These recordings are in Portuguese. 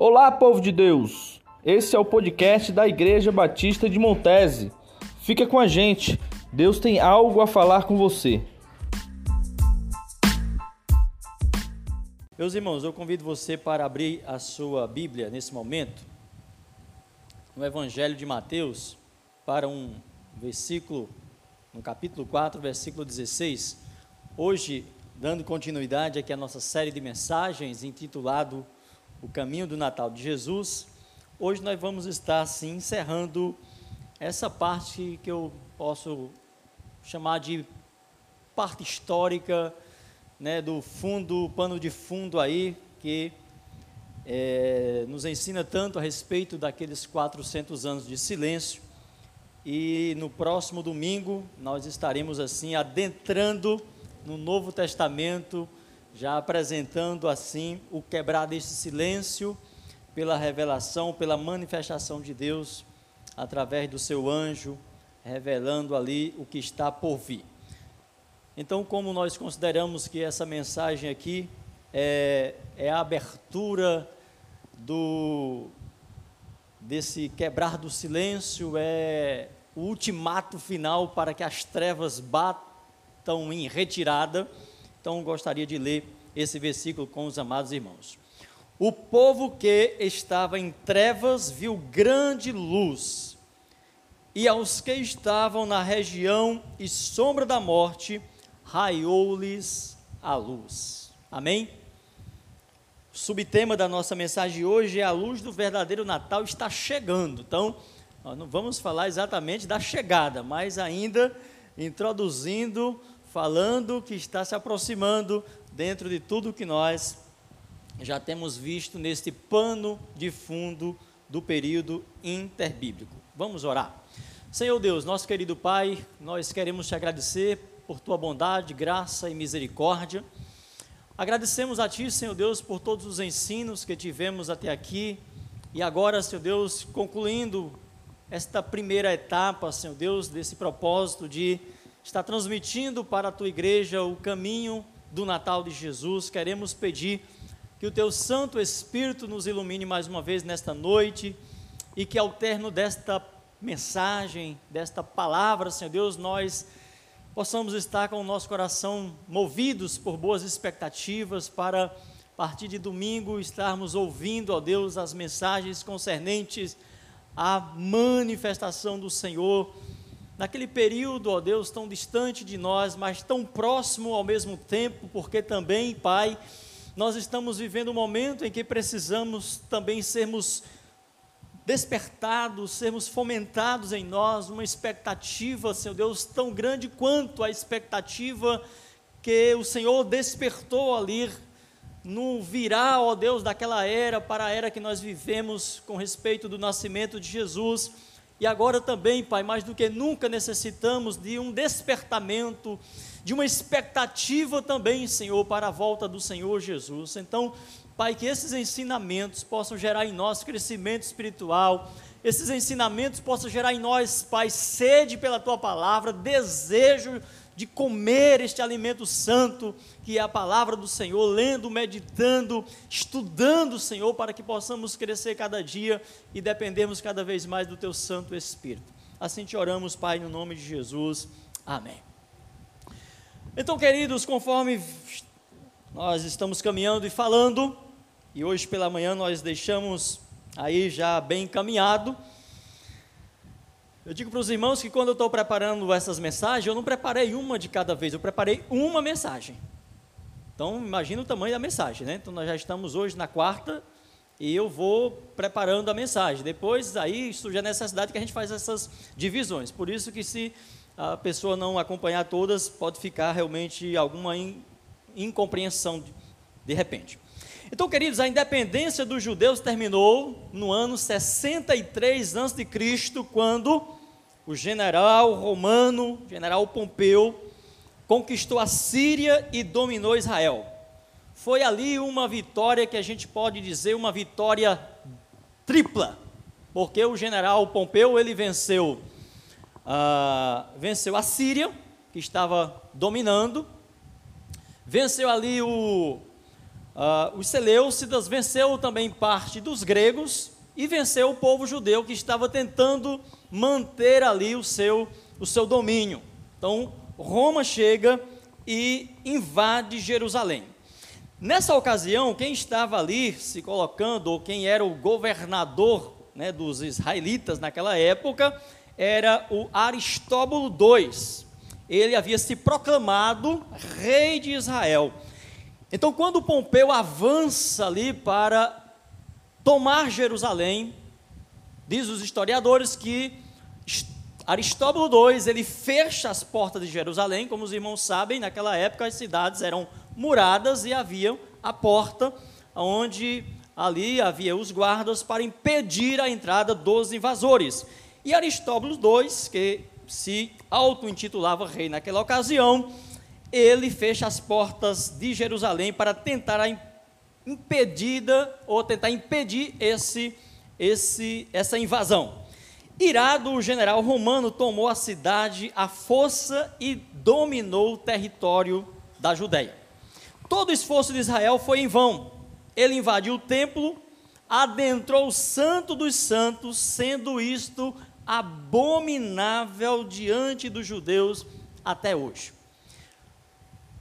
Olá, povo de Deus! Esse é o podcast da Igreja Batista de Montese. Fica com a gente, Deus tem algo a falar com você. Meus irmãos, eu convido você para abrir a sua Bíblia nesse momento, no Evangelho de Mateus, para um versículo, no capítulo 4, versículo 16. Hoje, dando continuidade aqui à nossa série de mensagens intitulado O Caminho do Natal de Jesus, hoje nós vamos estar assim encerrando essa parte que eu posso chamar de parte histórica, né, do fundo, pano de fundo aí, que é, nos ensina tanto a respeito daqueles 400 anos de silêncio. E no próximo domingo nós estaremos assim adentrando no Novo Testamento, já apresentando assim o quebrar desse silêncio pela revelação, pela manifestação de Deus através do seu anjo, revelando ali o que está por vir. Então, como nós consideramos que essa mensagem aqui é, é a abertura do desse quebrar do silêncio, é o ultimato final para que as trevas batam em retirada. Então, gostaria de ler esse versículo com os amados irmãos. O povo que estava em trevas viu grande luz, e aos que estavam na região e sombra da morte, raiou-lhes a luz. Amém? O subtema da nossa mensagem hoje é a luz do verdadeiro Natal está chegando. Então, não vamos falar exatamente da chegada, mas ainda introduzindo, falando que está se aproximando dentro de tudo que nós já temos visto neste pano de fundo do período interbíblico. Vamos orar. Senhor Deus, nosso querido Pai, nós queremos te agradecer por tua bondade, graça e misericórdia. Agradecemos a Ti, Senhor Deus, por todos os ensinos que tivemos até aqui. E agora, Senhor Deus, concluindo esta primeira etapa, Senhor Deus, desse propósito de estar transmitindo para a Tua igreja o caminho do Natal de Jesus, queremos pedir que o Teu Santo Espírito nos ilumine mais uma vez nesta noite e que ao termo desta mensagem, desta palavra, Senhor Deus, nós possamos estar com o nosso coração movidos por boas expectativas para, a partir de domingo, estarmos ouvindo, ó Deus, as mensagens concernentes à manifestação do Senhor, naquele período, ó Deus, tão distante de nós, mas tão próximo ao mesmo tempo, porque também, Pai, nós estamos vivendo um momento em que precisamos também sermos despertados, sermos fomentados em nós uma expectativa, Senhor Deus, tão grande quanto a expectativa que o Senhor despertou ali no virar, ó Deus, daquela era para a era que nós vivemos com respeito do nascimento de Jesus. E agora também, Pai, mais do que nunca necessitamos de um despertamento, de uma expectativa também, Senhor, para a volta do Senhor Jesus. Então, Pai, que esses ensinamentos possam gerar em nós crescimento espiritual, esses ensinamentos possam gerar em nós, Pai, sede pela tua palavra, desejo de comer este alimento santo, que é a palavra do Senhor, lendo, meditando, estudando, Senhor, para que possamos crescer cada dia e dependermos cada vez mais do teu Santo Espírito. Assim te oramos, Pai, no nome de Jesus. Amém. Então, queridos, conforme nós estamos caminhando e falando, e hoje pela manhã nós deixamos aí já bem encaminhado. Eu digo para os irmãos que quando eu estou preparando essas mensagens, eu não preparei uma de cada vez, eu preparei uma mensagem. Então, imagina o tamanho da mensagem, né? Então, nós já estamos hoje na quarta e eu vou preparando a mensagem. Depois, aí surge a necessidade que a gente faz essas divisões. Por isso que se a pessoa não acompanhar todas, pode ficar realmente alguma incompreensão de, de repente. Então, queridos, a independência dos judeus terminou no ano 63 a.C., quando o general romano, general Pompeu, conquistou a Síria e dominou Israel. Foi ali uma vitória que a gente pode dizer uma vitória tripla, porque o general Pompeu ele venceu, uh, venceu a Síria, que estava dominando, venceu ali o uh, os Seleucidas, venceu também parte dos gregos e venceu o povo judeu que estava tentando manter ali o seu, o seu domínio. Então, Roma chega e invade Jerusalém. Nessa ocasião, quem estava ali se colocando, ou quem era o governador né, dos israelitas naquela época, era o Aristóbulo II. Ele havia se proclamado rei de Israel. Então, quando Pompeu avança ali para tomar Jerusalém, diz os historiadores que Aristóbulo II, ele fecha as portas de Jerusalém, como os irmãos sabem, naquela época as cidades eram muradas e havia a porta onde ali havia os guardas para impedir a entrada dos invasores. E Aristóbulo II, que se auto-intitulava rei naquela ocasião, ele fecha as portas de Jerusalém para tentar a impedida ou tentar impedir esse, esse, essa invasão. Irado, o general romano tomou a cidade à força e dominou o território da Judéia. Todo o esforço de Israel foi em vão. Ele invadiu o templo, adentrou o santo dos santos, sendo isto abominável diante dos judeus até hoje.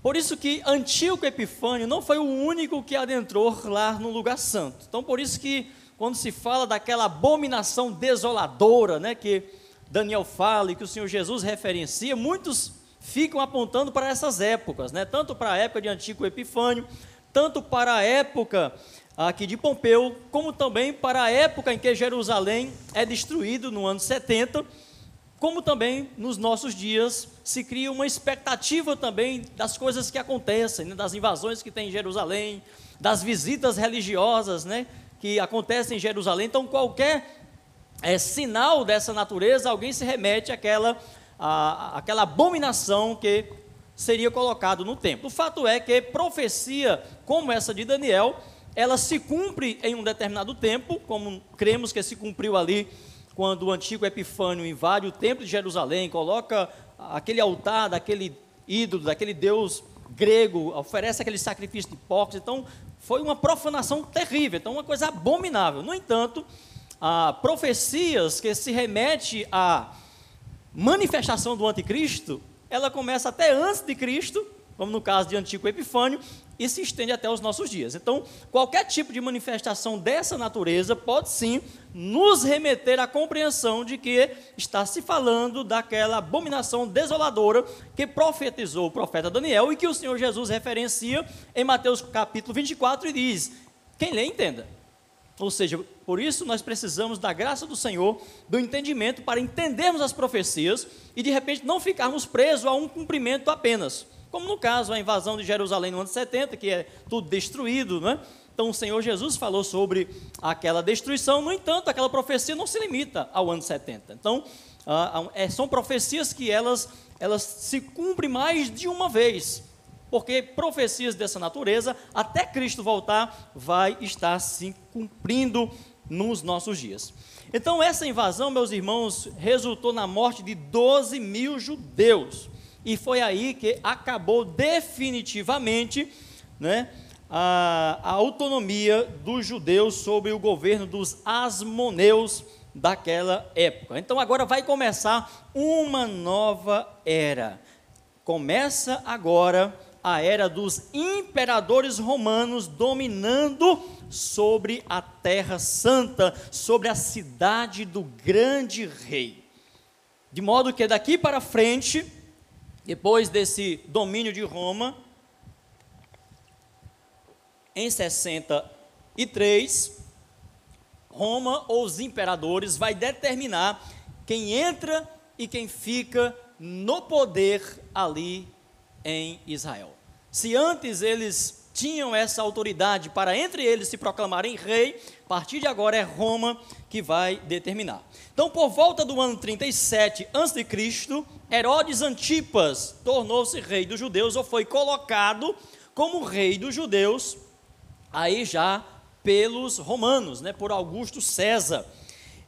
Por isso que Antíoco Epifânio não foi o único que adentrou lá no lugar santo. Então, por isso que quando se fala daquela abominação desoladora, né, que Daniel fala e que o Senhor Jesus referencia, muitos ficam apontando para essas épocas, né, tanto para a época de Antigo Epifânio, tanto para a época aqui de Pompeu, como também para a época em que Jerusalém é destruído no ano 70, como também nos nossos dias se cria uma expectativa também das coisas que acontecem, né, das invasões que tem em Jerusalém, das visitas religiosas, né, que acontece em Jerusalém. Então, qualquer é, sinal dessa natureza, alguém se remete àquela, à, àquela abominação que seria colocado no templo. O fato é que profecia como essa de Daniel, ela se cumpre em um determinado tempo, como cremos que se cumpriu ali quando o antigo Epifânio invade o templo de Jerusalém, coloca aquele altar daquele ídolo, daquele deus grego, oferece aquele sacrifício de porcos. Então, foi uma profanação terrível, então uma coisa abominável. No entanto, há profecias que se remete à manifestação do anticristo, ela começa até antes de Cristo, como no caso de Antigo Epifânio, e se estende até os nossos dias. Então, qualquer tipo de manifestação dessa natureza pode sim nos remeter à compreensão de que está se falando daquela abominação desoladora que profetizou o profeta Daniel e que o Senhor Jesus referencia em Mateus capítulo 24 e diz: quem lê, entenda. Ou seja, por isso nós precisamos da graça do Senhor, do entendimento para entendermos as profecias e de repente não ficarmos presos a um cumprimento apenas como no caso a invasão de Jerusalém no ano 70, que é tudo destruído, né? Então o Senhor Jesus falou sobre aquela destruição, no entanto, aquela profecia não se limita ao ano 70. Então, ah, é, são profecias que elas, elas se cumprem mais de uma vez, porque profecias dessa natureza, até Cristo voltar, vai estar se cumprindo nos nossos dias. Então, essa invasão, meus irmãos, resultou na morte de 12 mil judeus e foi aí que acabou definitivamente né, a, a autonomia dos judeus sobre o governo dos asmoneus daquela época. Então agora vai começar uma nova era. Começa agora a era dos imperadores romanos dominando sobre a terra santa, sobre a cidade do grande rei. De modo que daqui para frente depois desse domínio de Roma, em 63, Roma ou os imperadores vai determinar quem entra e quem fica no poder ali em Israel. Se antes eles tinham essa autoridade para entre eles se proclamarem rei, a partir de agora é Roma que vai determinar. Então, por volta do ano 37 a.C., Herodes Antipas tornou-se rei dos judeus ou foi colocado como rei dos judeus, aí já pelos romanos, né, por Augusto César.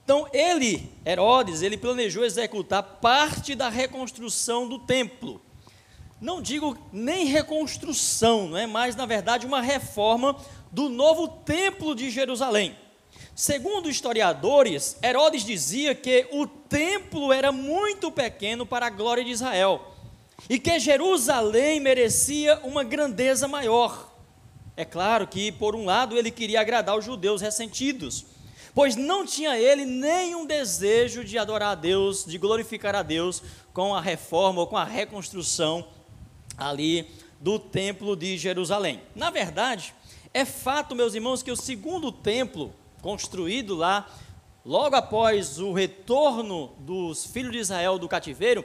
Então, ele, Herodes, ele planejou executar parte da reconstrução do templo. Não digo nem reconstrução, não é mais, na verdade, uma reforma do novo templo de Jerusalém. Segundo historiadores, Herodes dizia que o templo era muito pequeno para a glória de Israel e que Jerusalém merecia uma grandeza maior. É claro que, por um lado, ele queria agradar os judeus ressentidos, pois não tinha ele nenhum desejo de adorar a Deus, de glorificar a Deus com a reforma ou com a reconstrução ali do templo de Jerusalém. Na verdade, é fato, meus irmãos, que o segundo templo construído lá, logo após o retorno dos filhos de Israel do cativeiro,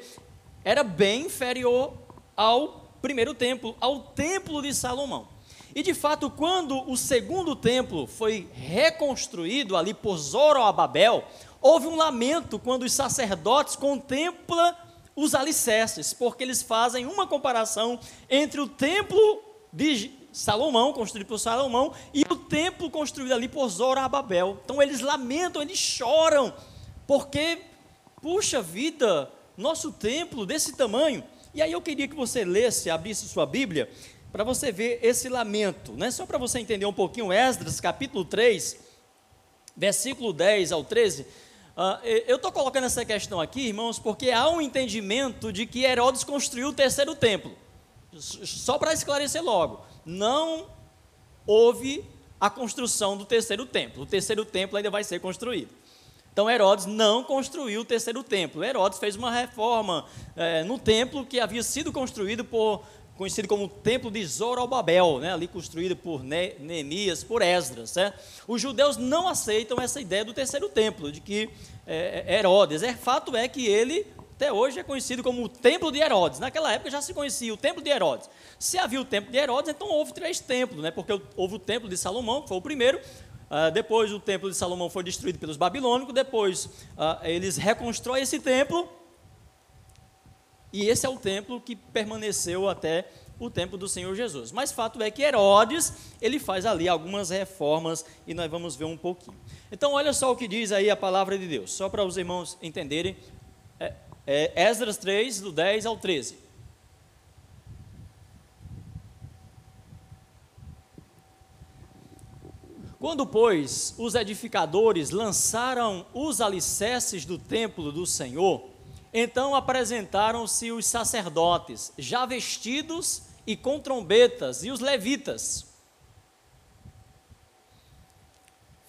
era bem inferior ao primeiro templo, ao templo de Salomão. E de fato, quando o segundo templo foi reconstruído ali por Zorobabel, houve um lamento quando os sacerdotes contemplam os alicerces, porque eles fazem uma comparação entre o templo de Salomão, construído por Salomão, e o templo construído ali por Zorobabel. Então eles lamentam, eles choram, porque, puxa vida, nosso templo desse tamanho. E aí eu queria que você lesse, abrisse sua Bíblia, para você ver esse lamento, né? só para você entender um pouquinho, Esdras, capítulo 3, versículo 10 ao 13. Uh, eu estou colocando essa questão aqui, irmãos, porque há um entendimento de que Herodes construiu o terceiro templo. Só para esclarecer logo, não houve a construção do terceiro templo. O terceiro templo ainda vai ser construído. Então Herodes não construiu o terceiro templo. Herodes fez uma reforma é, no templo que havia sido construído por conhecido como o templo de Zorobabel, né, ali construído por Neemias, por Esdras. Né? Os judeus não aceitam essa ideia do terceiro templo, de que é, é Herodes. É, fato é que ele até hoje é conhecido como o Templo de Herodes. Naquela época já se conhecia o Templo de Herodes. Se havia o Templo de Herodes, então houve três templos, né? porque houve o Templo de Salomão, que foi o primeiro, Uh, depois o templo de Salomão foi destruído pelos babilônicos, depois uh, eles reconstroem esse templo, e esse é o templo que permaneceu até o tempo do Senhor Jesus. Mas fato é que Herodes, ele faz ali algumas reformas, e nós vamos ver um pouquinho. Então olha só o que diz aí a palavra de Deus, só para os irmãos entenderem, é, é Esdras 3, do 10 ao 13. Quando, pois, os edificadores lançaram os alicerces do templo do Senhor, então apresentaram-se os sacerdotes, já vestidos e com trombetas, e os levitas,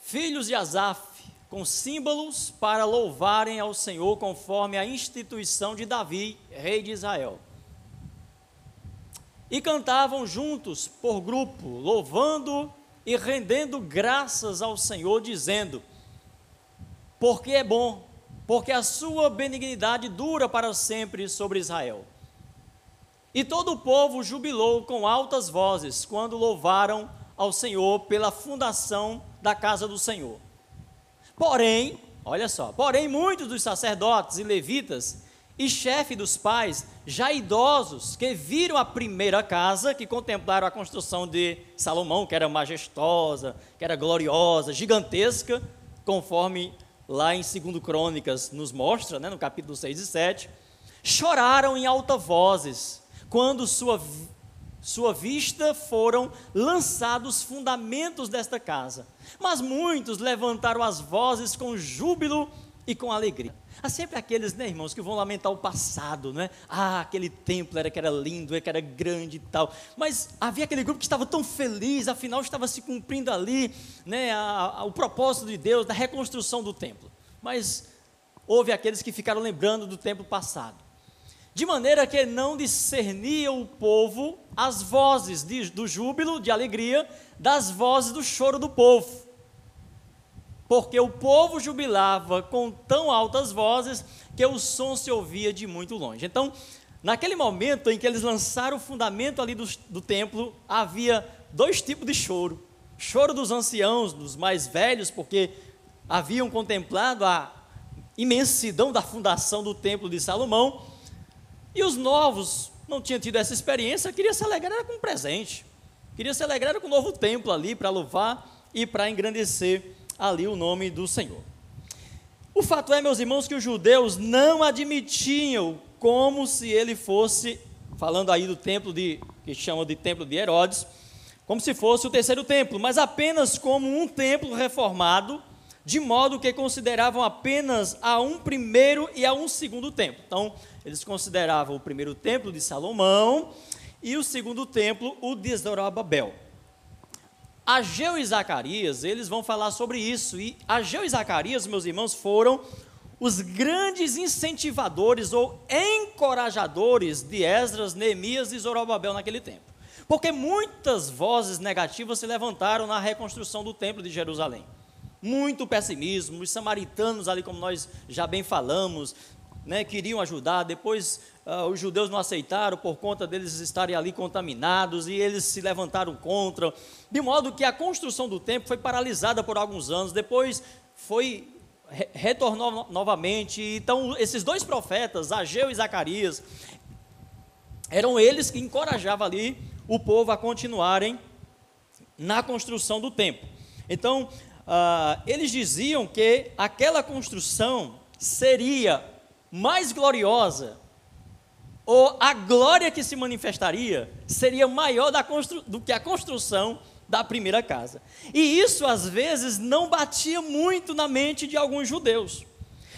filhos de Asaf, com símbolos para louvarem ao Senhor conforme a instituição de Davi, rei de Israel. E cantavam juntos por grupo, louvando e rendendo graças ao Senhor, dizendo: Porque é bom, porque a sua benignidade dura para sempre sobre Israel. E todo o povo jubilou com altas vozes quando louvaram ao Senhor pela fundação da casa do Senhor. Porém, olha só, porém muitos dos sacerdotes e levitas e chefe dos pais, já idosos, que viram a primeira casa, que contemplaram a construção de Salomão, que era majestosa, que era gloriosa, gigantesca, conforme lá em 2 Crônicas nos mostra, né, no capítulo 6 e 7, choraram em alta vozes, quando sua, sua vista foram lançados os fundamentos desta casa. Mas muitos levantaram as vozes com júbilo e com alegria. Há sempre aqueles, né, irmãos, que vão lamentar o passado, né? Ah, aquele templo era que era lindo, que era grande e tal. Mas havia aquele grupo que estava tão feliz, afinal estava se cumprindo ali, né, a, a, o propósito de Deus da reconstrução do templo. Mas houve aqueles que ficaram lembrando do tempo passado. De maneira que não discernia o povo as vozes de, do júbilo, de alegria, das vozes do choro do povo porque o povo jubilava com tão altas vozes que o som se ouvia de muito longe. Então, naquele momento em que eles lançaram o fundamento ali do, do templo, havia dois tipos de choro: choro dos anciãos, dos mais velhos, porque haviam contemplado a imensidão da fundação do templo de Salomão, e os novos não tinham tido essa experiência, queria se alegrar com um presente, queria se alegrar com um novo templo ali para louvar e para engrandecer ali o nome do Senhor. O fato é, meus irmãos, que os judeus não admitiam como se ele fosse falando aí do templo de, que chamam de templo de Herodes, como se fosse o terceiro templo, mas apenas como um templo reformado, de modo que consideravam apenas a um primeiro e a um segundo templo. Então, eles consideravam o primeiro templo de Salomão e o segundo templo, o de Zorobabel. Ageu e Zacarias, eles vão falar sobre isso, e Ageu e Zacarias, meus irmãos, foram os grandes incentivadores ou encorajadores de Esdras, Neemias e Zorobabel naquele tempo. Porque muitas vozes negativas se levantaram na reconstrução do templo de Jerusalém. Muito pessimismo, os samaritanos ali, como nós já bem falamos, né, queriam ajudar, depois uh, os judeus não aceitaram por conta deles estarem ali contaminados e eles se levantaram contra, de modo que a construção do templo foi paralisada por alguns anos, depois foi retornou novamente. Então, esses dois profetas, Ageu e Zacarias, eram eles que encorajavam ali o povo a continuarem na construção do templo. Então, uh, eles diziam que aquela construção seria mais gloriosa, ou a glória que se manifestaria seria maior do que a construção da primeira casa. E isso às vezes não batia muito na mente de alguns judeus.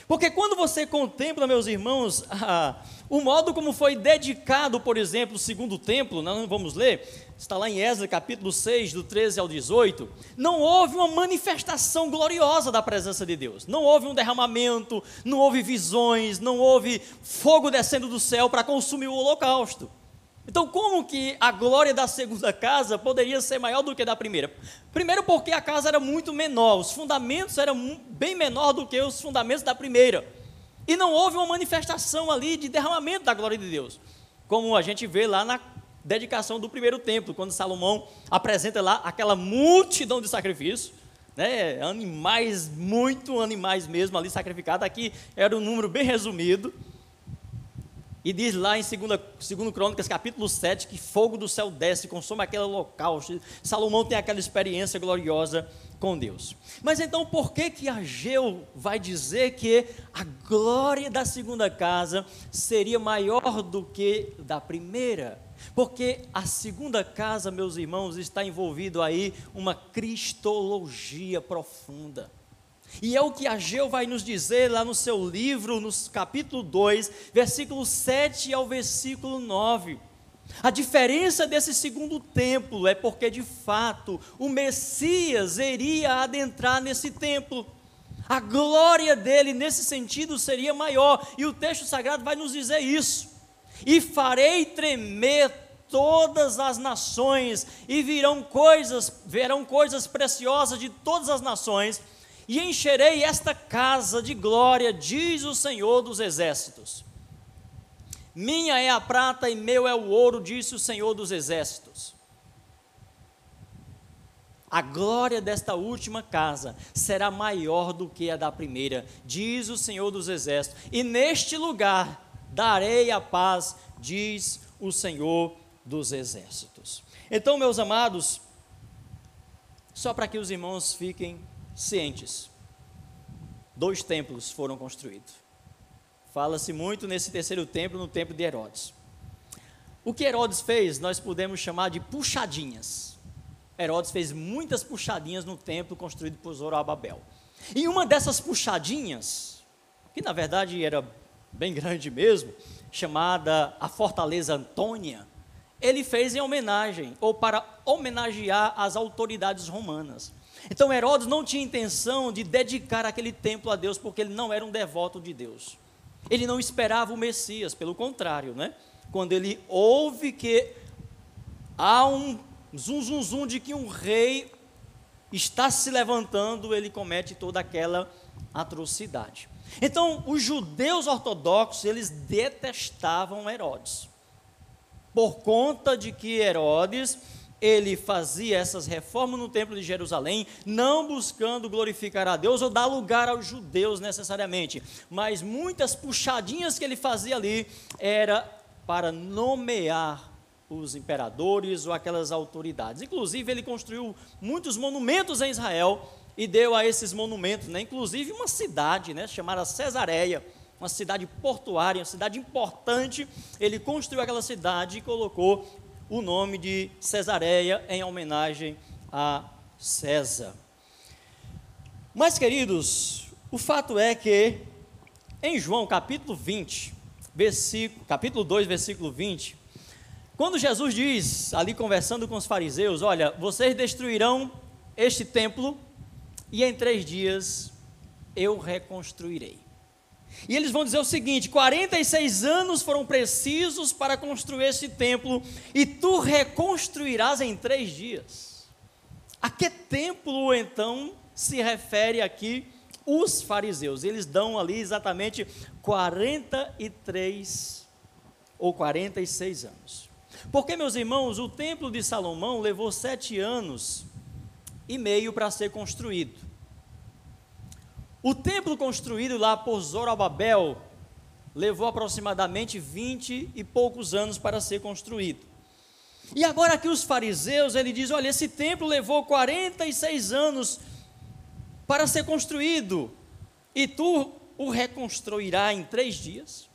Porque quando você contempla, meus irmãos, a, o modo como foi dedicado, por exemplo, o segundo templo, não vamos ler, está lá em Esdras capítulo 6, do 13 ao 18, não houve uma manifestação gloriosa da presença de Deus. Não houve um derramamento, não houve visões, não houve fogo descendo do céu para consumir o holocausto. Então, como que a glória da segunda casa poderia ser maior do que da primeira? Primeiro, porque a casa era muito menor, os fundamentos eram bem menor do que os fundamentos da primeira. E não houve uma manifestação ali de derramamento da glória de Deus, como a gente vê lá na dedicação do primeiro templo, quando Salomão apresenta lá aquela multidão de sacrifícios, né, animais, muito animais mesmo ali sacrificados. Aqui era um número bem resumido. E diz lá em 2 Crônicas, capítulo 7, que fogo do céu desce, consome aquele local. Salomão tem aquela experiência gloriosa com Deus. Mas então, por que que Ageu vai dizer que a glória da segunda casa seria maior do que da primeira? Porque a segunda casa, meus irmãos, está envolvido aí uma cristologia profunda. E é o que Ageu vai nos dizer lá no seu livro, no capítulo 2, versículo 7 ao versículo 9. A diferença desse segundo templo é porque, de fato, o Messias iria adentrar nesse templo. A glória dele, nesse sentido, seria maior. E o texto sagrado vai nos dizer isso. E farei tremer todas as nações, e virão coisas, verão coisas preciosas de todas as nações e encherei esta casa de glória, diz o Senhor dos exércitos. Minha é a prata e meu é o ouro, disse o Senhor dos exércitos. A glória desta última casa será maior do que a da primeira, diz o Senhor dos exércitos. E neste lugar darei a paz, diz o Senhor dos exércitos. Então, meus amados, só para que os irmãos fiquem cientes. Dois templos foram construídos. Fala-se muito nesse terceiro templo, no templo de Herodes. O que Herodes fez, nós podemos chamar de puxadinhas. Herodes fez muitas puxadinhas no templo construído por Zorobabel. E uma dessas puxadinhas, que na verdade era bem grande mesmo, chamada a Fortaleza Antônia, ele fez em homenagem, ou para homenagear as autoridades romanas. Então Herodes não tinha intenção de dedicar aquele templo a Deus, porque ele não era um devoto de Deus. Ele não esperava o Messias, pelo contrário, né? Quando ele ouve que há um zum zum zum de que um rei está se levantando, ele comete toda aquela atrocidade. Então, os judeus ortodoxos, eles detestavam Herodes. Por conta de que Herodes ele fazia essas reformas no templo de Jerusalém, não buscando glorificar a Deus ou dar lugar aos judeus necessariamente, mas muitas puxadinhas que ele fazia ali era para nomear os imperadores ou aquelas autoridades. Inclusive, ele construiu muitos monumentos em Israel e deu a esses monumentos, né, inclusive uma cidade né, chamada Cesareia, uma cidade portuária, uma cidade importante. Ele construiu aquela cidade e colocou o nome de Cesareia em homenagem a César. Mas, queridos, o fato é que em João capítulo 20, versículo, capítulo 2, versículo 20, quando Jesus diz, ali conversando com os fariseus: Olha, vocês destruirão este templo e em três dias eu reconstruirei. E eles vão dizer o seguinte: 46 anos foram precisos para construir este templo, e tu reconstruirás em três dias. A que templo então se refere aqui os fariseus? Eles dão ali exatamente 43 ou 46 anos. Porque, meus irmãos, o templo de Salomão levou sete anos e meio para ser construído. O templo construído lá por Zorobabel levou aproximadamente 20 e poucos anos para ser construído. E agora aqui os fariseus, ele diz, olha, esse templo levou 46 anos para ser construído, e tu o reconstruirá em três dias?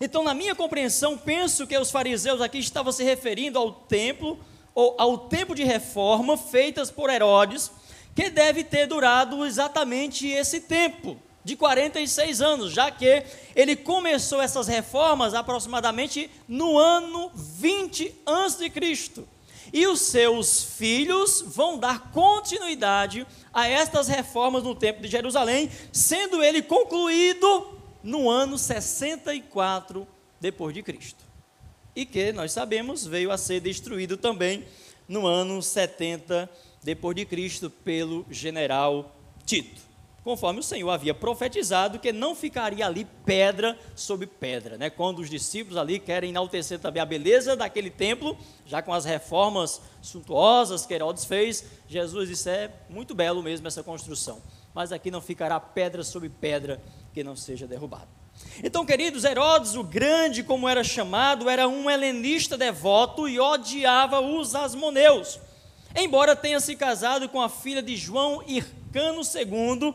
Então, na minha compreensão, penso que os fariseus aqui estavam se referindo ao templo, ou ao tempo de reforma feitas por Herodes, que deve ter durado exatamente esse tempo, de 46 anos, já que ele começou essas reformas aproximadamente no ano 20 a.C. E os seus filhos vão dar continuidade a estas reformas no Templo de Jerusalém, sendo ele concluído no ano 64 depois de Cristo. E que nós sabemos veio a ser destruído também no ano 70 depois de Cristo pelo general Tito. Conforme o Senhor havia profetizado que não ficaria ali pedra sobre pedra, né? Quando os discípulos ali querem enaltecer também a beleza daquele templo, já com as reformas suntuosas que Herodes fez, Jesus disse: é muito belo mesmo essa construção, mas aqui não ficará pedra sobre pedra que não seja derrubada. Então, queridos, Herodes o Grande, como era chamado, era um helenista devoto e odiava os asmoneus embora tenha se casado com a filha de João Hircano II,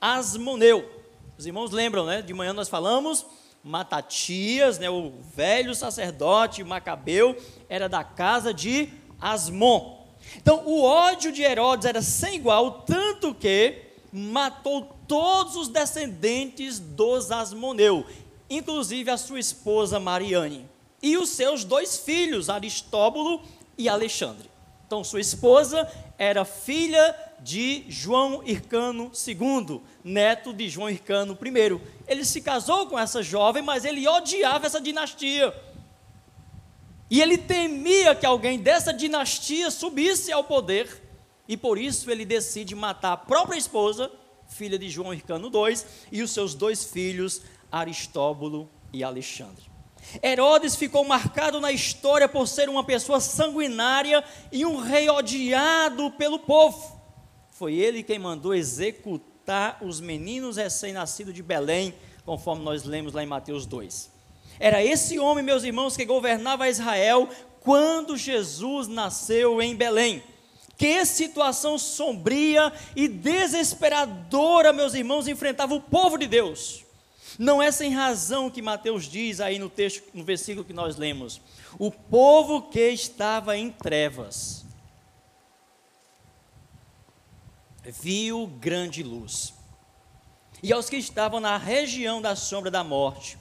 Asmoneu. Os irmãos lembram, né? De manhã nós falamos, Matatias, né, o velho sacerdote Macabeu, era da casa de Asmon. Então, o ódio de Herodes era sem igual, tanto que matou todos os descendentes dos Asmoneu, inclusive a sua esposa Mariane, e os seus dois filhos, Aristóbulo e Alexandre. Então, sua esposa era filha de João Hircano II, neto de João Hircano I. Ele se casou com essa jovem, mas ele odiava essa dinastia. E ele temia que alguém dessa dinastia subisse ao poder, e por isso ele decide matar a própria esposa, filha de João Hircano II, e os seus dois filhos, Aristóbulo e Alexandre. Herodes ficou marcado na história por ser uma pessoa sanguinária e um rei odiado pelo povo. Foi ele quem mandou executar os meninos recém-nascidos de Belém, conforme nós lemos lá em Mateus 2. Era esse homem, meus irmãos, que governava Israel quando Jesus nasceu em Belém. Que situação sombria e desesperadora, meus irmãos, enfrentava o povo de Deus. Não é sem razão que Mateus diz aí no texto, no versículo que nós lemos: o povo que estava em trevas viu grande luz. E aos que estavam na região da sombra da morte,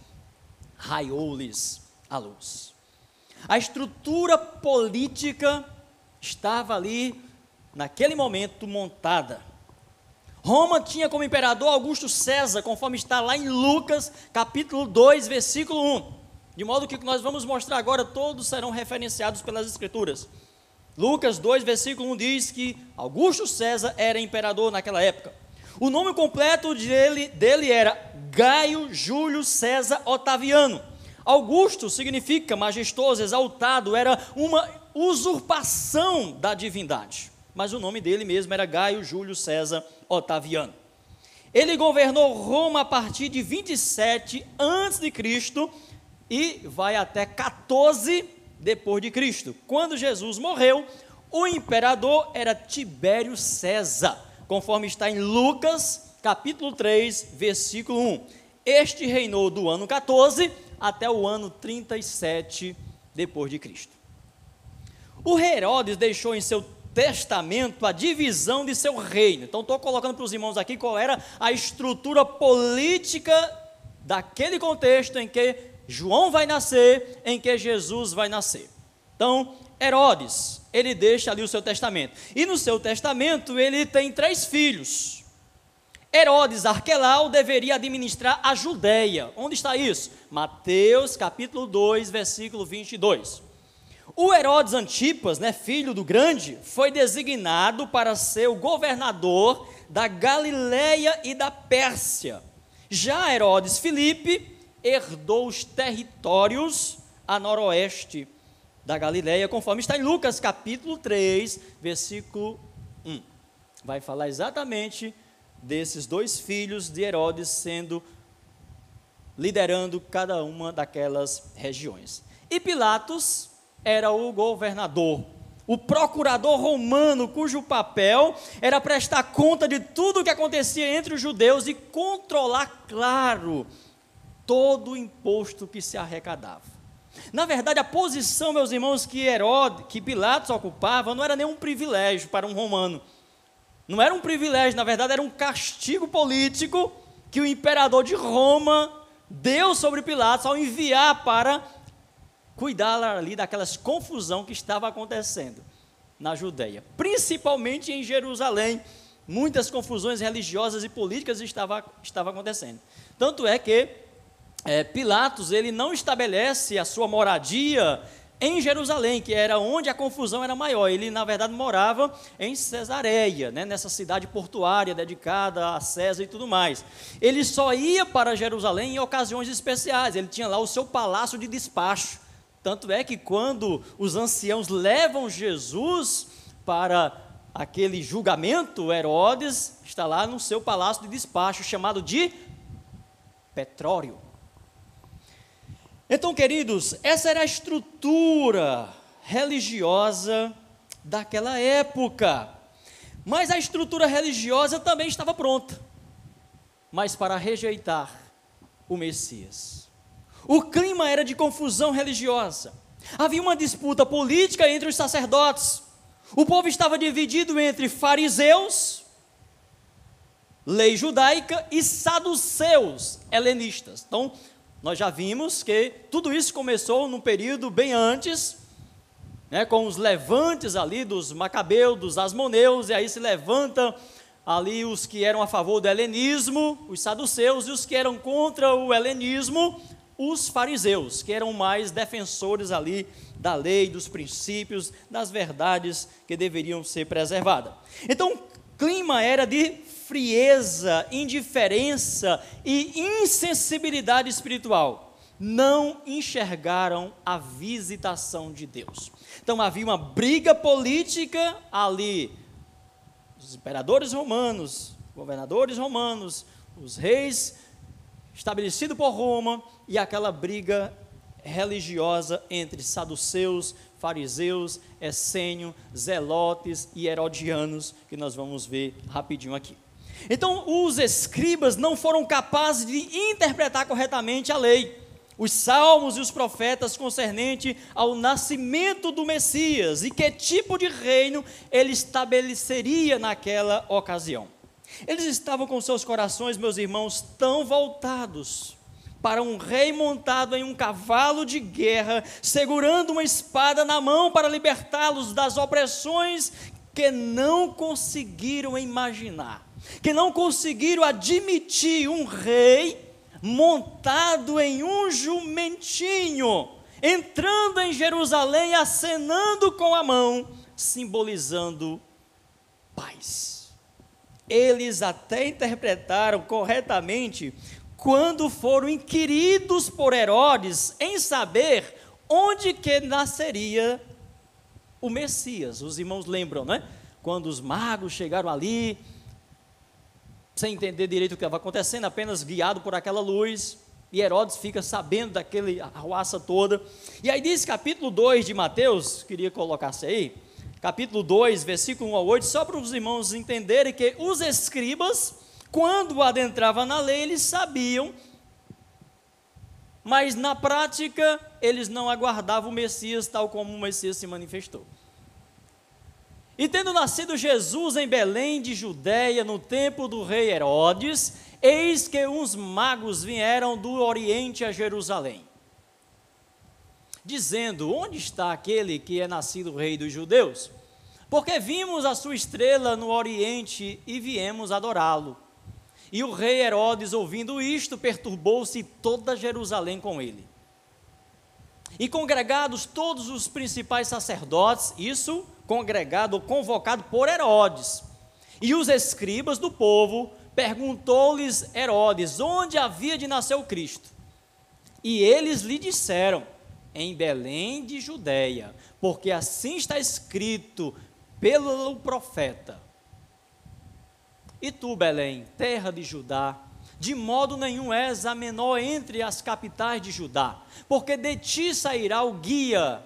raiou-lhes a luz. A estrutura política estava ali, naquele momento, montada Roma tinha como imperador Augusto César, conforme está lá em Lucas, capítulo 2, versículo 1. De modo que o que nós vamos mostrar agora, todos serão referenciados pelas Escrituras. Lucas 2, versículo 1 diz que Augusto César era imperador naquela época. O nome completo dele, dele era Gaio Júlio César Otaviano. Augusto significa majestoso, exaltado, era uma usurpação da divindade mas o nome dele mesmo era Gaio Júlio César Otaviano. Ele governou Roma a partir de 27 a.C. e vai até 14 depois de Cristo. Quando Jesus morreu, o imperador era Tibério César, conforme está em Lucas, capítulo 3, versículo 1. Este reinou do ano 14 até o ano 37 depois de Cristo. O Herodes deixou em seu testamento a divisão de seu reino. Então estou colocando para os irmãos aqui qual era a estrutura política daquele contexto em que João vai nascer, em que Jesus vai nascer. Então, Herodes, ele deixa ali o seu testamento. E no seu testamento ele tem três filhos. Herodes Arquelau deveria administrar a Judéia. Onde está isso? Mateus capítulo 2, versículo 22. O Herodes Antipas, né, filho do grande, foi designado para ser o governador da Galileia e da Pérsia. Já Herodes Filipe herdou os territórios a noroeste da Galileia, conforme está em Lucas capítulo 3, versículo 1. Vai falar exatamente desses dois filhos de Herodes sendo liderando cada uma daquelas regiões. E Pilatos era o governador, o procurador romano, cujo papel era prestar conta de tudo o que acontecia entre os judeus e controlar, claro, todo o imposto que se arrecadava. Na verdade, a posição, meus irmãos, que Herodes, que Pilatos ocupava, não era nenhum privilégio para um romano. Não era um privilégio, na verdade, era um castigo político que o imperador de Roma deu sobre Pilatos ao enviar para cuidar ali daquelas confusão que estava acontecendo na Judéia, principalmente em Jerusalém. Muitas confusões religiosas e políticas estavam estava acontecendo. Tanto é que é, Pilatos ele não estabelece a sua moradia em Jerusalém, que era onde a confusão era maior. Ele, na verdade, morava em Cesareia, né, nessa cidade portuária dedicada a César e tudo mais. Ele só ia para Jerusalém em ocasiões especiais. Ele tinha lá o seu palácio de despacho. Tanto é que quando os anciãos levam Jesus para aquele julgamento, Herodes está lá no seu palácio de despacho, chamado de Petrório. Então, queridos, essa era a estrutura religiosa daquela época. Mas a estrutura religiosa também estava pronta, mas para rejeitar o Messias. O clima era de confusão religiosa. Havia uma disputa política entre os sacerdotes. O povo estava dividido entre fariseus, lei judaica, e saduceus, helenistas. Então, nós já vimos que tudo isso começou num período bem antes, né, com os levantes ali dos macabeus, dos asmoneus, e aí se levanta ali os que eram a favor do helenismo, os saduceus, e os que eram contra o helenismo, os fariseus, que eram mais defensores ali da lei, dos princípios, das verdades que deveriam ser preservadas. Então, o clima era de frieza, indiferença e insensibilidade espiritual. Não enxergaram a visitação de Deus. Então havia uma briga política ali. Os imperadores romanos, governadores romanos, os reis estabelecido por Roma e aquela briga religiosa entre saduceus, fariseus, essênio, zelotes e herodianos, que nós vamos ver rapidinho aqui. Então, os escribas não foram capazes de interpretar corretamente a lei, os salmos e os profetas concernente ao nascimento do Messias e que tipo de reino ele estabeleceria naquela ocasião. Eles estavam com seus corações, meus irmãos, tão voltados para um rei montado em um cavalo de guerra, segurando uma espada na mão para libertá-los das opressões que não conseguiram imaginar, que não conseguiram admitir um rei montado em um jumentinho, entrando em Jerusalém, acenando com a mão, simbolizando paz eles até interpretaram corretamente quando foram inquiridos por Herodes em saber onde que nasceria o Messias. Os irmãos lembram, né? Quando os magos chegaram ali, sem entender direito o que estava acontecendo, apenas guiado por aquela luz, e Herodes fica sabendo daquele arruaça toda. E aí diz capítulo 2 de Mateus, queria colocar-se aí, capítulo 2, versículo 1 a 8, só para os irmãos entenderem que os escribas, quando adentravam na lei, eles sabiam mas na prática eles não aguardavam o Messias tal como o Messias se manifestou. E tendo nascido Jesus em Belém de Judéia, no tempo do rei Herodes, eis que uns magos vieram do Oriente a Jerusalém, dizendo: Onde está aquele que é nascido rei dos judeus? Porque vimos a sua estrela no Oriente e viemos adorá-lo. E o rei Herodes, ouvindo isto, perturbou-se toda Jerusalém com ele. E congregados todos os principais sacerdotes, isso congregado ou convocado por Herodes. E os escribas do povo perguntou-lhes Herodes onde havia de nascer o Cristo. E eles lhe disseram: em Belém de Judéia, porque assim está escrito pelo profeta. E tu, Belém, terra de Judá, de modo nenhum és a menor entre as capitais de Judá, porque de ti sairá o guia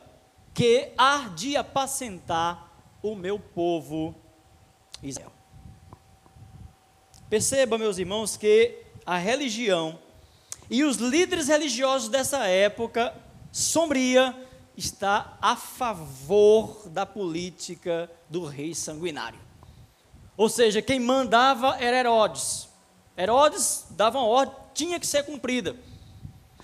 que há de apacentar o meu povo Israel. Perceba, meus irmãos, que a religião e os líderes religiosos dessa época sombria está a favor da política do rei sanguinário. Ou seja, quem mandava era Herodes. Herodes dava uma ordem, tinha que ser cumprida.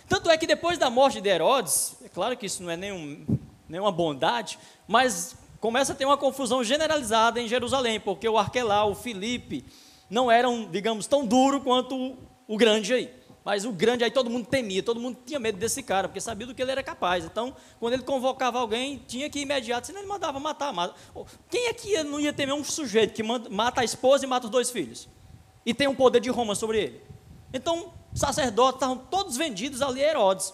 Tanto é que depois da morte de Herodes, é claro que isso não é nenhum nenhuma bondade, mas começa a ter uma confusão generalizada em Jerusalém, porque o Arquelau, o Filipe, não eram, digamos, tão duro quanto o, grande aí. Mas o grande aí todo mundo temia, todo mundo tinha medo desse cara, porque sabia do que ele era capaz. Então, quando ele convocava alguém, tinha que ir imediato, senão ele mandava matar. Mata. Quem é que não ia temer um sujeito que mata a esposa e mata os dois filhos? E tem um poder de Roma sobre ele? Então, sacerdotes estavam todos vendidos ali a Herodes.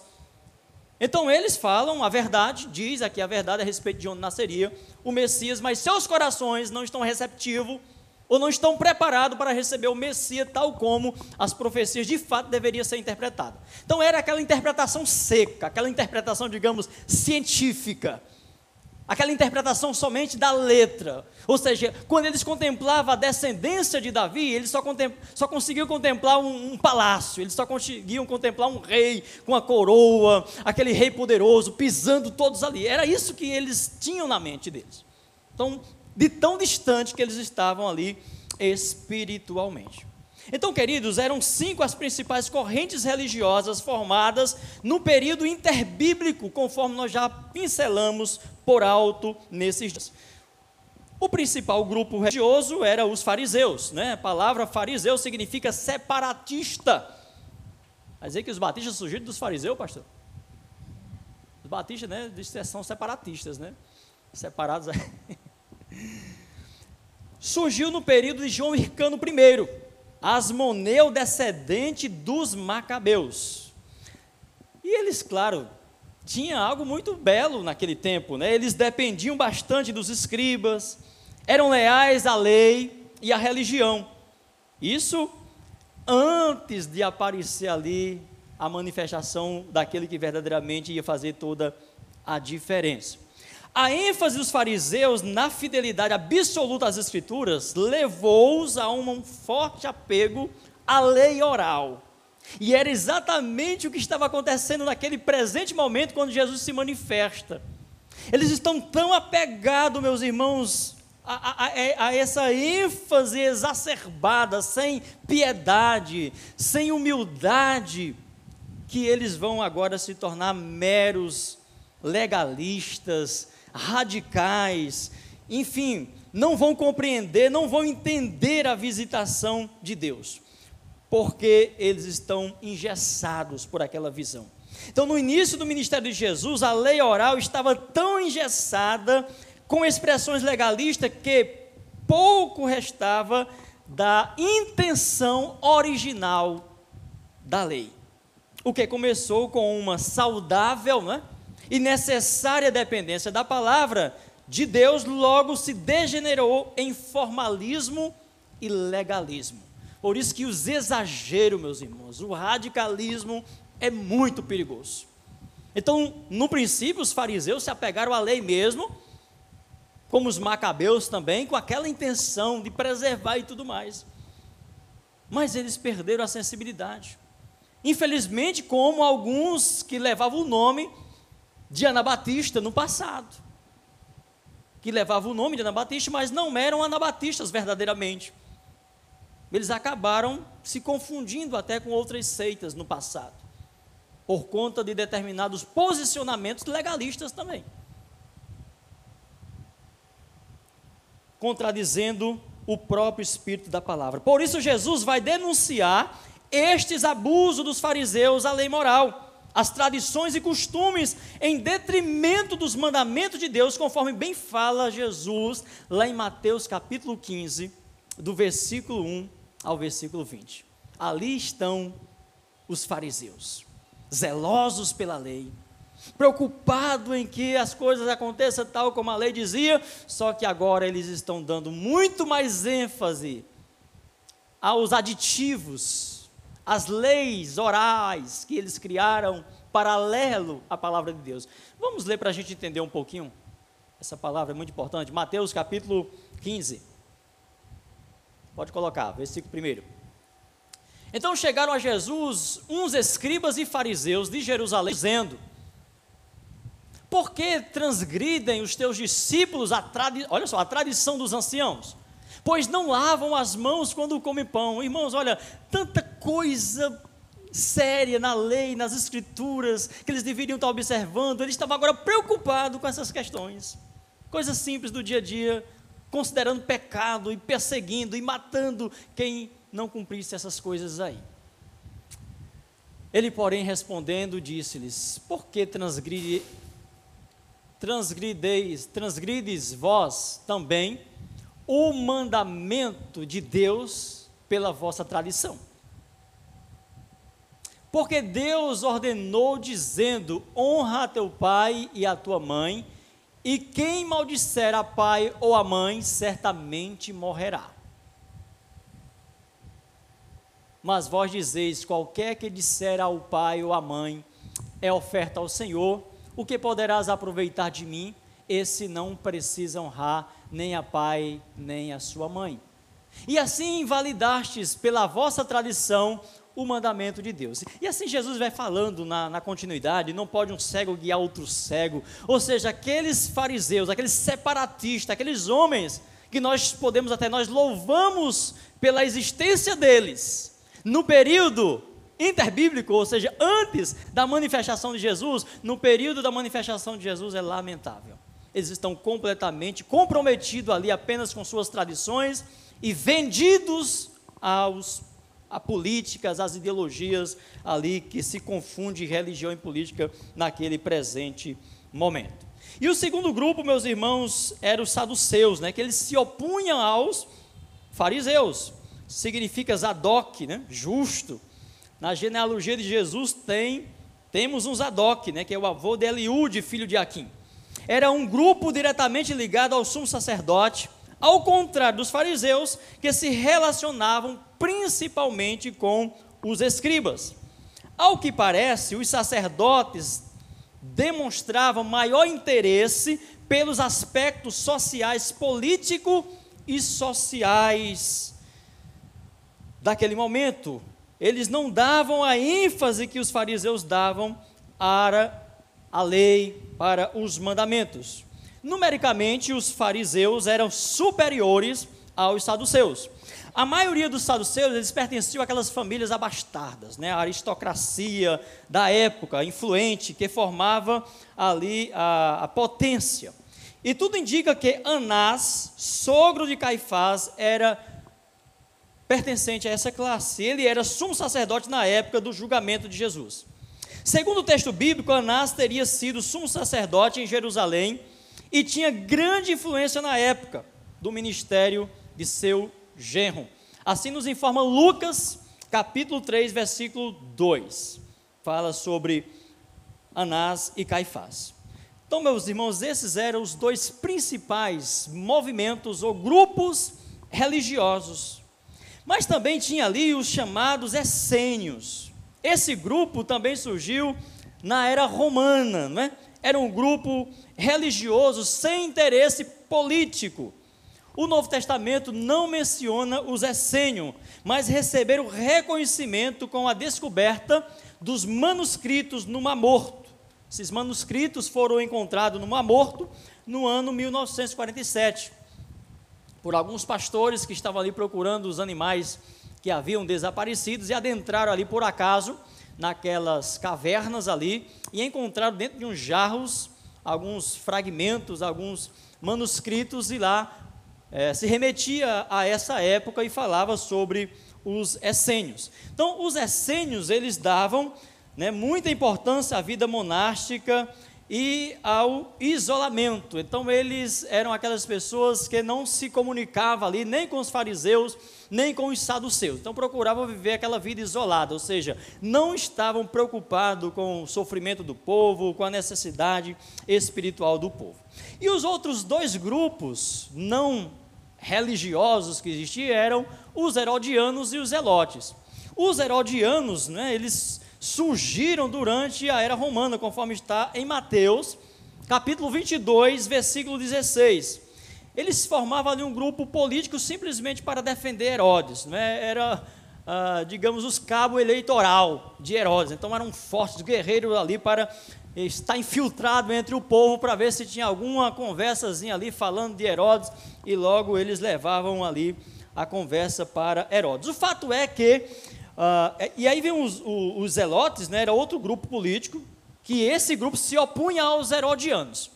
Então eles falam a verdade, diz aqui a verdade a respeito de onde nasceria o Messias, mas seus corações não estão receptivos ou não estão preparados para receber o Messias tal como as profecias de fato deveriam ser interpretadas. Então era aquela interpretação seca, aquela interpretação, digamos, científica aquela interpretação somente da letra. Ou seja, quando eles contemplavam a descendência de Davi, eles só, só conseguiam contemplar um, um, palácio, eles só conseguiam contemplar um rei com a coroa, aquele rei poderoso, pisando todos ali. Era isso que eles tinham na mente deles. Então, de tão distante que eles estavam ali espiritualmente. Então, queridos, eram cinco as principais correntes religiosas formadas no período interbíblico, conforme nós já pincelamos por alto nesses dias. O principal grupo religioso era os fariseus, né? A palavra fariseu significa separatista. Quer dizer que os batistas surgiram dos fariseus, pastor? Os batistas, né, são separatistas, né? Separados. Surgiu no período de João Hircano I, Asmoneu, descendente dos Macabeus. E eles, claro, tinha algo muito belo naquele tempo, né? Eles dependiam bastante dos escribas, eram leais à lei e à religião. Isso antes de aparecer ali a manifestação daquele que verdadeiramente ia fazer toda a diferença. A ênfase dos fariseus na fidelidade absoluta às Escrituras levou-os a um forte apego à lei oral. E era exatamente o que estava acontecendo naquele presente momento quando Jesus se manifesta. Eles estão tão apegados, meus irmãos, a, a, a, essa ênfase exacerbada, sem piedade, sem humildade, que eles vão agora se tornar meros legalistas, radicais, enfim, não vão compreender, não vão entender a visitação de Deus, porque eles estão engessados por aquela visão. Então, no início do ministério de Jesus, a lei oral estava tão engessada, com expressões legalistas, que pouco restava da intenção original da lei. O que começou com uma saudável, né? E necessária dependência da palavra de Deus, logo se degenerou em formalismo e legalismo. Por isso que os exageros, meus irmãos, o radicalismo é muito perigoso. Então, no princípio, os fariseus se apegaram à lei mesmo, como os macabeus também, com aquela intenção de preservar e tudo mais. Mas eles perderam a sensibilidade. Infelizmente, como alguns que levavam o nome de Anabatista no passado. Que levavam o nome de Anabatista, mas não eram anabatistas verdadeiramente. Eles acabaram se confundindo até com outras seitas no passado, por conta de determinados posicionamentos legalistas também. Contradizendo o próprio espírito da palavra. Por isso, Jesus vai denunciar estes abusos dos fariseus à lei moral, as tradições e costumes, em detrimento dos mandamentos de Deus, conforme bem fala Jesus lá em Mateus capítulo 15, do versículo 1 ao versículo 20. Ali estão os fariseus, zelosos pela lei, preocupados em que as coisas aconteçam tal como a lei dizia, só que agora eles estão dando muito mais ênfase aos aditivos as leis orais que eles criaram paralelo à palavra de Deus. Vamos ler para a gente entender um pouquinho. Essa palavra é muito importante. Mateus capítulo 15. Pode colocar, versículo 1. Então chegaram a Jesus uns escribas e fariseus de Jerusalém, dizendo: Por que transgridem os teus discípulos a, tradi olha só, a tradição dos anciãos? pois não lavam as mãos quando comem pão. Irmãos, olha, tanta coisa séria na lei, nas escrituras, que eles deveriam estar observando, eles estavam agora preocupados com essas questões. Coisas simples do dia a dia, considerando pecado e perseguindo e matando quem não cumprisse essas coisas aí. Ele, porém, respondendo, disse-lhes: Por que transgride, transgrideis, transgrides vós também o mandamento de Deus pela vossa tradição. Porque Deus ordenou dizendo: honra a teu pai e a tua mãe, e quem maldisser a pai ou a mãe certamente morrerá. Mas vós dizeis: qualquer que disser ao pai ou à mãe é oferta ao Senhor, o que poderás aproveitar de mim? Esse não precisa honrar nem a pai, nem a sua mãe. E assim invalidastes pela vossa tradição o mandamento de Deus. E assim Jesus vai falando na, na, continuidade: não pode um cego guiar outro cego. Ou seja, aqueles fariseus, aqueles separatistas, aqueles homens que nós podemos até, nós louvamos pela existência deles. No período interbíblico, ou seja, antes da manifestação de Jesus, no período da manifestação de Jesus é lamentável eles estão completamente comprometidos ali apenas com suas tradições e vendidos aos a políticas, às ideologias ali que se confunde religião e política naquele presente momento. E o segundo grupo, meus irmãos, era os saduceus, né, que eles se opunham aos fariseus. Significa Zadok, né, justo. Na genealogia de Jesus tem temos um Zadok, né, que é o avô de Eliúde, filho de Aquim era um grupo diretamente ligado ao sumo sacerdote, ao contrário dos fariseus, que se relacionavam principalmente com os escribas. Ao que parece, os sacerdotes demonstravam maior interesse pelos aspectos sociais, político e sociais daquele momento. Eles não davam a ênfase que os fariseus davam à a lei, para os mandamentos. Numericamente, os fariseus eram superiores aos saduceus. A maioria dos saduceus, eles pertenciam àquelas famílias abastardas, né? a aristocracia da época, influente, que formava ali a, a potência. E tudo indica que Anás, sogro de Caifás, era pertencente a essa classe. Ele era sumo sacerdote na época do julgamento de Jesus. Segundo o texto bíblico, Anás teria sido sumo sacerdote em Jerusalém e tinha grande influência na época do ministério de seu genro. Assim nos informa Lucas, capítulo 3, versículo 2. Fala sobre Anás e Caifás. Então, meus irmãos, esses eram os dois principais movimentos ou grupos religiosos. Mas também tinha ali os chamados essênios esse grupo também surgiu na era romana, não é? Era um grupo religioso sem interesse político. O Novo Testamento não menciona os essênios, mas receberam reconhecimento com a descoberta dos manuscritos no Mar Morto. Esses manuscritos foram encontrados no Mar Morto no ano 1947, por alguns pastores que estavam ali procurando os animais que haviam desaparecidos e adentraram ali por acaso naquelas cavernas ali e encontraram dentro de uns jarros alguns fragmentos, alguns manuscritos e lá é, se remetia a essa época e falava sobre os essênios. Então, os essênios, eles davam né, muita importância à vida monástica e ao isolamento. Então, eles eram aquelas pessoas que não se comunicavam ali nem com os fariseus, nem com os saduceus. Então, procuravam viver aquela vida isolada, ou seja, não estavam preocupados com o sofrimento do povo, com a necessidade espiritual do povo. E os outros dois grupos não religiosos que existiam eram os herodianos e os zelotes. Os herodianos, né, eles surgiram durante a era romana, conforme está em Mateus, capítulo 22, versículo 16. Eles formavam ali um grupo político simplesmente para defender Herodes, né? era, ah, digamos, os cabo eleitoral de Herodes. Então eram fortes guerreiros ali para estar infiltrado entre o povo para ver se tinha alguma conversazinha ali falando de Herodes e logo eles levavam ali a conversa para Herodes. O fato é que, uh, e aí vem os, os, os zelotes, né, era outro grupo político, que esse grupo se opunha aos herodianos.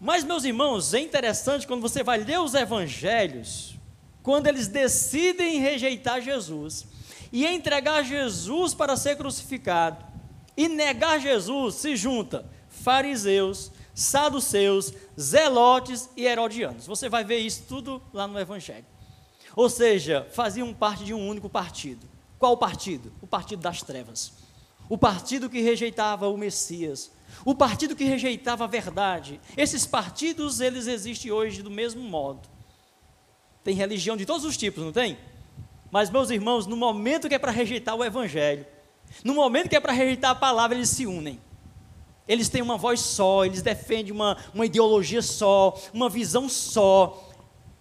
Mas, meus irmãos, é interessante quando você vai ler os evangelhos, quando eles decidem rejeitar Jesus e entregar Jesus para ser crucificado e negar Jesus, se junta fariseus, saduceus, zelotes e herodianos. Você vai ver isso tudo lá no Evangelho. Ou seja, faziam parte de um único partido. Qual partido? O partido das trevas. O partido que rejeitava o Messias. O partido que rejeitava a verdade. Esses partidos, eles existem hoje do mesmo modo. Tem religião de todos os tipos, não tem? Mas, meus irmãos, no momento que é para rejeitar o Evangelho, no momento que é para rejeitar a palavra, eles se unem. Eles têm uma voz só, eles defendem uma, uma ideologia só, uma visão só.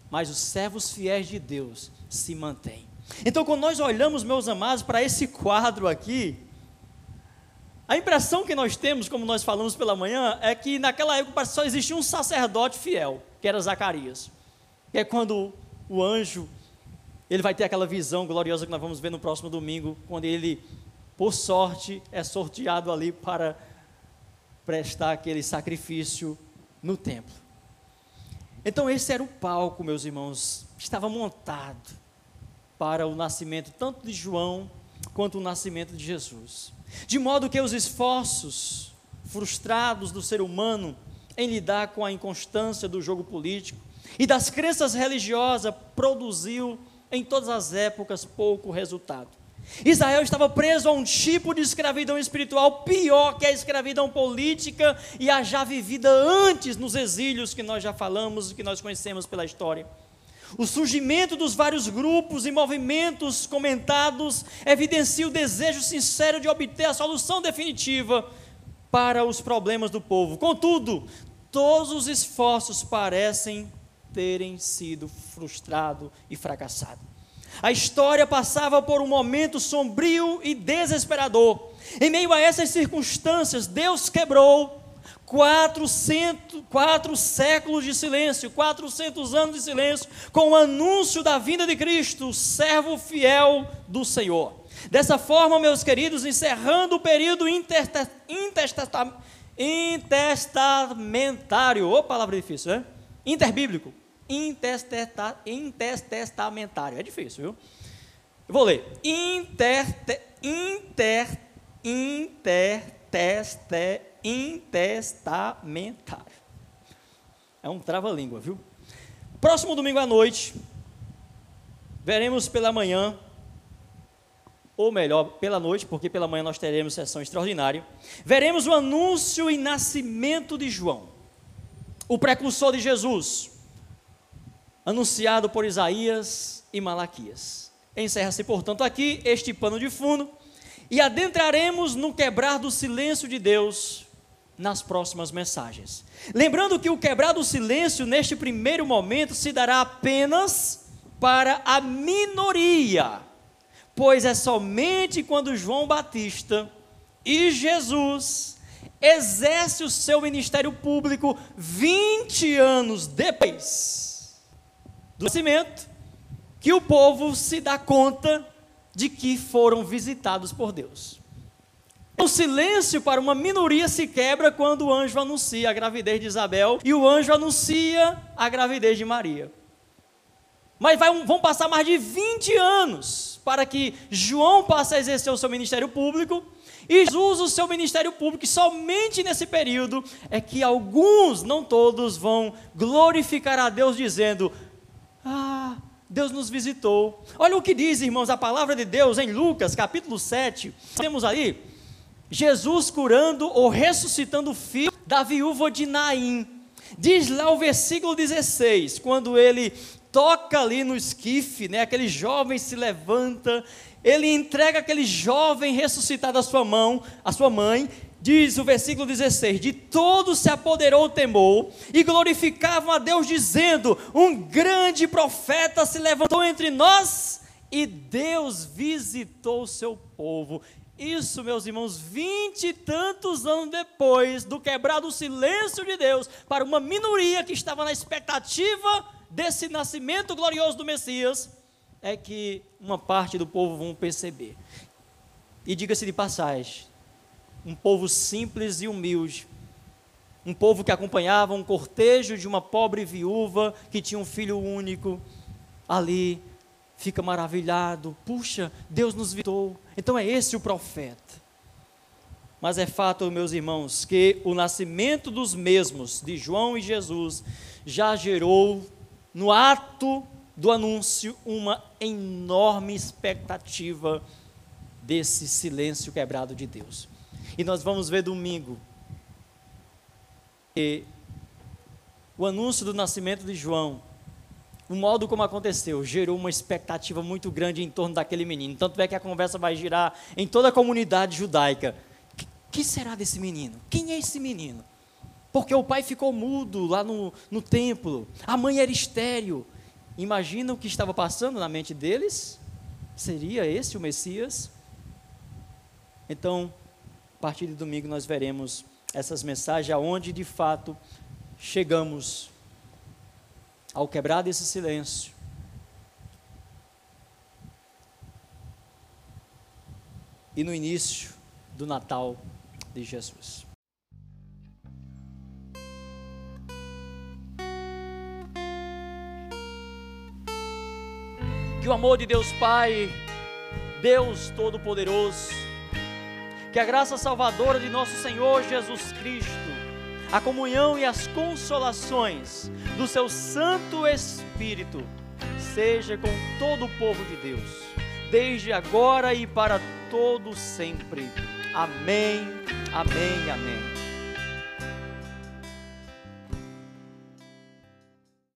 Mas os servos fiéis de Deus se mantêm. Então, quando nós olhamos, meus amados, para esse quadro aqui, a impressão que nós temos, como nós falamos pela manhã, é que naquela época só existia um sacerdote fiel, que era Zacarias. Que é quando o anjo, ele vai ter aquela visão gloriosa que nós vamos ver no próximo domingo, quando ele, por sorte, é sorteado ali para prestar aquele sacrifício no templo. Então, esse era o palco, meus irmãos, estava montado para o nascimento tanto de João quanto o nascimento de Jesus. De modo que os esforços frustrados do ser humano em lidar com a inconstância do jogo político e das crenças religiosas produziu em todas as épocas pouco resultado. Israel estava preso a um tipo de escravidão espiritual pior que a escravidão política e a já vivida antes nos exílios que nós já falamos e que nós conhecemos pela história. O surgimento dos vários grupos e movimentos comentados evidencia o desejo sincero de obter a solução definitiva para os problemas do povo. Contudo, todos os esforços parecem terem sido frustrados e fracassados. A história passava por um momento sombrio e desesperador. Em meio a essas circunstâncias, Deus quebrou 400, quatro séculos de silêncio, 400 anos de silêncio, com o anúncio da vinda de Cristo, servo fiel do Senhor. Dessa forma, meus queridos, encerrando o período intertestamentário, ô palavra difícil, né? Interbíblico intestamentário. É difícil, viu? Eu vou ler. Inter, inter, interteste, intestamentário. É um trava-língua, viu? Próximo domingo à noite, veremos pela manhã, ou melhor, pela noite, porque pela manhã nós teremos sessão extraordinária. Veremos o anúncio e nascimento de João, o precursor de Jesus anunciado por Isaías e Malaquias. Encerra-se, portanto, aqui este pano de fundo e adentraremos no quebrar do silêncio de Deus nas próximas mensagens. Lembrando que o quebrado silêncio, neste primeiro momento, se dará apenas para a minoria, pois é somente quando João Batista e Jesus exerce o seu ministério público 20 anos depois do nascimento que o povo se dá conta de que foram visitados por Deus. O silêncio para uma minoria se quebra quando o anjo anuncia a gravidez de Isabel e o anjo anuncia a gravidez de Maria. Mas vai, vão passar mais de 20 anos para que João passe a exercer o seu ministério público e Jesus o seu ministério público, e somente nesse período é que alguns, não todos, vão glorificar a Deus dizendo: Ah, Deus nos visitou. Olha o que diz, irmãos, a palavra de Deus em Lucas, capítulo 7. Temos aí Jesus curando ou ressuscitando o filho da viúva de Naim. Diz lá o versículo 16, quando ele toca ali no esquife, né, aquele jovem se levanta, ele entrega aquele jovem ressuscitado à sua mão, à sua mãe, diz o versículo 16: De todos se apoderou o temor, e glorificavam a Deus, dizendo: Um grande profeta se levantou entre nós, e Deus visitou o seu povo. Isso, meus irmãos, vinte e tantos anos depois do quebrado silêncio de Deus para uma minoria que estava na expectativa desse nascimento glorioso do Messias, é que uma parte do povo vão perceber. E diga-se de passagem, um povo simples e humilde, um povo que acompanhava um cortejo de uma pobre viúva que tinha um filho único, ali fica maravilhado, puxa, Deus nos visitou. Então é esse o profeta. Mas é fato, meus irmãos, que o nascimento dos mesmos, de João e Jesus, já gerou, no ato do anúncio, uma enorme expectativa desse silêncio quebrado de Deus. E nós vamos ver domingo que o anúncio do nascimento de João o modo como aconteceu gerou uma expectativa muito grande em torno daquele menino. Tanto é que a conversa vai girar em toda a comunidade judaica. Que, que será desse menino? Quem é esse menino? Porque o pai ficou mudo lá no, no templo, a mãe era estéreo. Imagina o que estava passando na mente deles? Seria esse o Messias? Então, a partir de domingo nós veremos essas mensagens aonde de fato chegamos ao quebrar desse silêncio, e no início do Natal de Jesus. Que o amor de Deus Pai, Deus Todo-Poderoso, que a graça salvadora de nosso Senhor Jesus Cristo, a comunhão e as consolações do seu Santo Espírito seja com todo o povo de Deus, desde agora e para todo sempre. Amém, amém, amém.